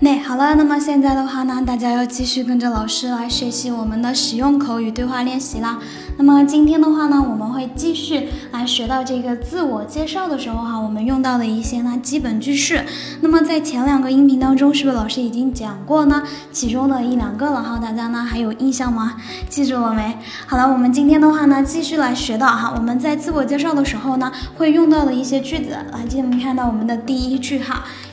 那好了，那么现在的话呢，大家要继续跟着老师来学习我们的实用口语对话练习啦。那么今天的话呢，我们会继续来学到这个自我介绍的时候哈，我们用到的一些呢基本句式。那么在前两个音频当中，是不是老师已经讲过呢？其中的一两个了哈，大家呢还有印象吗？记住了没？好了，我们今天的话呢，继续来学到哈，我们在自我介绍的时候呢，会用到的一些句子。来，今天我们看到我们的第一句哈，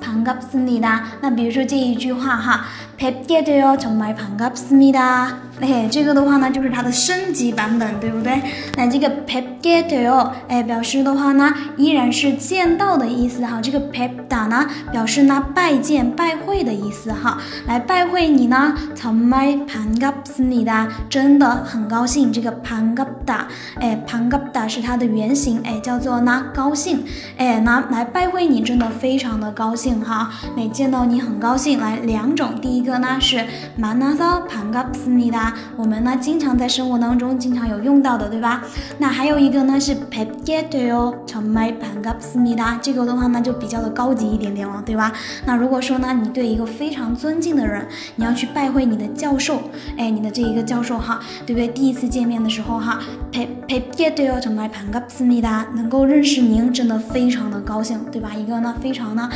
반갑습니 다。 那比如说这一句话哈，뵙게되어정말반갑습니 다。 哎，这个的话呢，就是它的升级版本，对不对？那这个 p e p get to，哎，表示的话呢，依然是见到的意思哈。这个 pepda 呢，表示呢拜见、拜会的意思哈。来拜会你呢，정말반갑습니 다， 真的很高兴。这个반갑 다， 哎，반갑다是它的原型，哎，叫做呢高兴，哎，拿来拜会你，真的非常的高兴 哈。那见到你很高兴。来两种，第一个呢是만나서반갑습니 다。 我们呢，经常在生活当中经常有用到的，对吧？那还有一个呢是 p e p g e t o 成 my panga smida，这个的话呢就比较的高级一点点了，对吧？那如果说呢，你对一个非常尊敬的人，你要去拜会你的教授，哎，你的这一个教授哈，对不对？第一次见面的时候哈 p p g e t o 成 my panga smida，能够认识您真的非常的高兴，对吧？一个呢非常呢，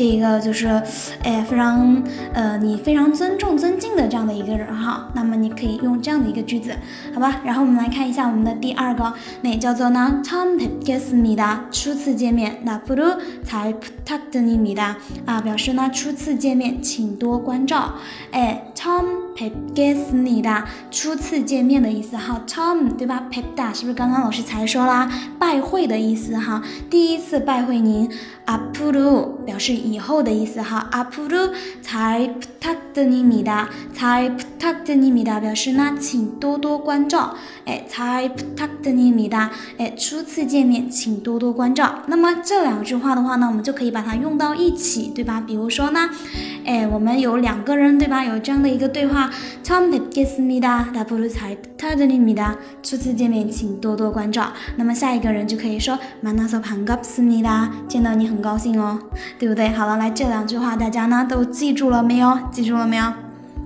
这一个就是，哎，非常呃，你非常尊重尊敬的这样的一个人哈，那么你可以。用这样的一个句子，好吧？然后我们来看一下我们的第二个，那叫做呢，처음뵙겠습니 다， 初次见面。那不如잘부탁드립니다啊，表示呢初次见面，请多关照。哎， 처음뵙겠습니 다， 初次见面的意思哈，처음对吧？뵙 다， 是不是刚刚老师才说啦？拜会的意思哈，第一次拜会您。앞으로表示以后的意思哈，앞으로잘부탁드립니 다， 잘부탁드립니 다， 表示呢，请多多关照。哎，잘부탁드립니 다， 哎，初次见面，请多多关照。那么这两句话的话呢，我们就可以把它用到一起，对吧？比如说呢，哎，我们有两个人，对吧？有这样的 一个对话，처음뵙겠습니 다， 앞으로잘부탁드립니 다， 初次见面，请多多关照。那么下一个人就可以说만나서반갑습니 다， 见到你很高兴哦，对不对？好了，来这两句话大家呢都记住了没有？记住了没有？